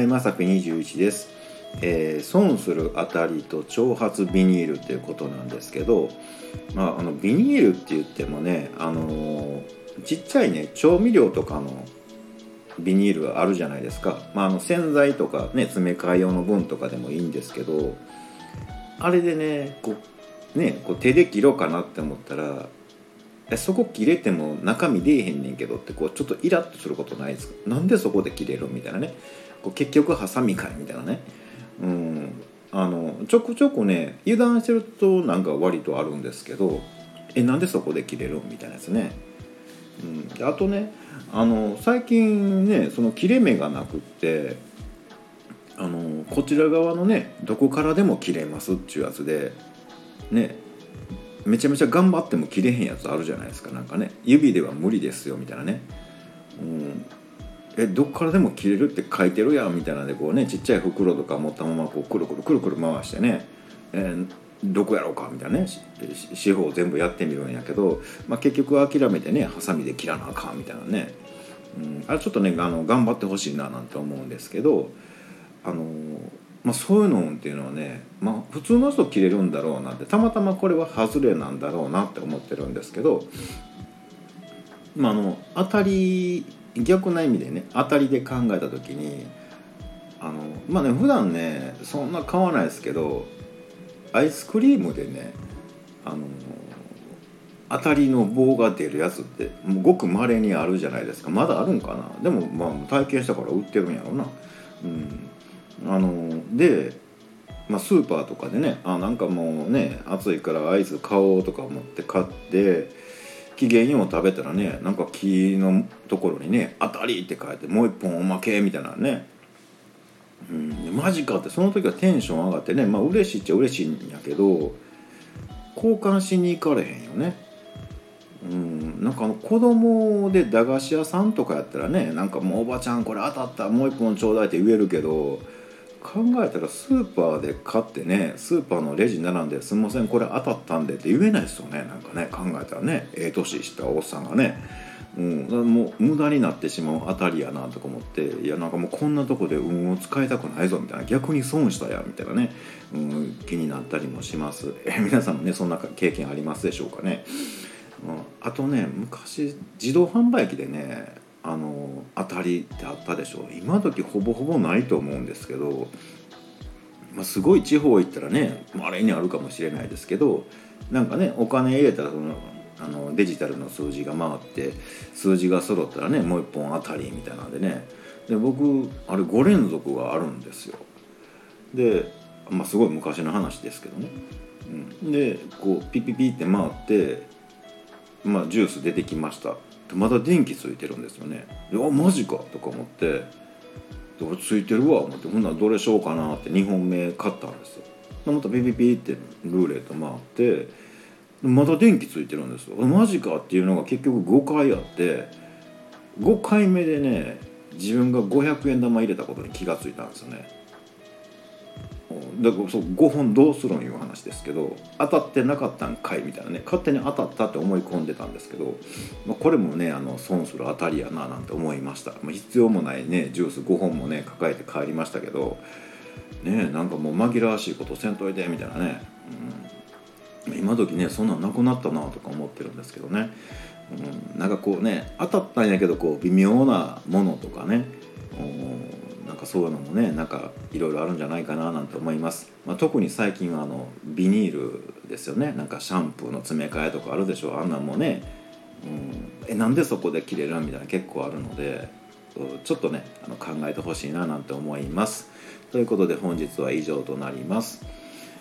はいまさぴ21です、えー損するあたりと長髪ビニールっていうことなんですけど、まあ、あのビニールって言ってもね、あのーちっちゃいね調味料とかのビニールがあるじゃないですか、まあ、あの洗剤とかね詰め替え用の分とかでもいいんですけどあれでねこうねこう手で切ろうかなって思ったらそこ切れても中身出えへんねんけどってこうちょっとイラッとすることないですか？なんでそこで切れる？みたいなね。こう結局ハサミかい？みたいなね。うん。あのちょくちょくね油断してるとなんか割とあるんですけどえなんでそこで切れる？みたいなやつね、うん、であとねあの最近ねその切れ目がなくってあのこちら側のねどこからでも切れますっていうやつでねめちゃめちゃ頑張っても切れへんやつあるじゃないですか。なんかね指では無理ですよみたいなね、うん、えどっからでも切れるって書いてるやんみたいなんでこうねちっちゃい袋とか持ったままこうくるくるくるくる回してね、えーどこやろうかみたいなね。四方全部やってみるんやけど、まあ、結局諦めてねハサミで切らなあかんみたいなね、うん、あれちょっとねあの頑張ってほしいななんて思うんですけどあのまあ、そういうのっていうのはね、まあ、普通の人切れるんだろうなってたまたまこれは外れなんだろうなって思ってるんですけど、まあ、あの当たり逆な意味でね当たりで考えた時にあのまあね普段ねそんな買わないですけどアイスクリームでねあの当たりの棒が出るやつってもうごく稀にあるじゃないですか。まだあるんかな。でもまあ体験したから売ってるんやろうな。うん、あので、まあ、スーパーとかでねあなんかもうね暑いからアイス買おうとか思って買って期限よう食べたらねなんか木のところにね「当たり」って書いてもう一本おまけみたいなねうん、マジかってその時はテンション上がってねまあ嬉しいっちゃ嬉しいんやけど交換しに行かれへんよね。うん、なんかあの子供で駄菓子屋さんとかやったらねなんかもうおばちゃんこれ当たったもう一本ちょうだいって言えるけど考えたらスーパーで買ってねスーパーのレジ並んで「すみませんこれ当たったんで」って言えないですよね。なんかね考えたらねええ年したおっさんがね。うん、もう無駄になってしまうあたりやなとか思っていやなんかもうこんなとこで運を使いたくないぞみたいな逆に損したやみたいなね、うん、気になったりもします。え皆さんもねそんな経験ありますでしょうかね、うん、あとね昔自動販売機でねあのたりってあったでしょう。今時ほぼほぼないと思うんですけど、まあ、すごい地方行ったらねあれにあるかもしれないですけどなんかねお金入れたらそのあのデジタルの数字が回って数字が揃ったらねもう一本当たりみたいなんでね。で僕あれ5連続があるんですよ。で、まあ、すごい昔の話ですけどね、うん、でこうピッピッピって回って、まあ、ジュース出てきました。まだ電気ついてるんですよね。であマジかとか思ってで俺ついてるわ思ってほんならどれしようかなって2本目買ったんですよ。またピピピってルーレット回ってまだ電気ついてるんですよ。マジかっていうのが結局5回あって5回目でね自分が500円玉入れたことに気がついたんですよね。だからそう5本どうするんいう話ですけど当たってなかったんかいみたいなね勝手に当たったって思い込んでたんですけど、まあ、これもねあの損する当たりやななんて思いました、まあ、必要もないねジュース5本もね抱えて帰りましたけどねなんかもう紛らわしいことせんといてみたいなね、うん、今時ねそんなんなくなったなとか思ってるんですけどね、うん、なんかこうね当たったんやけどこう微妙なものとかね、かそういうのもねなんかいろいろあるんじゃないかななんて思います、まあ、特に最近はあのビニールですよね。なんかシャンプーの詰め替えとかあるでしょあんなんもね、うん、えなんでそこで切れるみたいな結構あるのでちょっとねあの考えてほしいななんて思います。ということで本日は以上となります。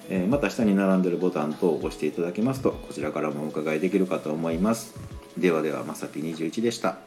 えまた下に並んでるボタン等を押していただけますとこちらからもお伺いできるかと思います。ではではまさぴ21でした。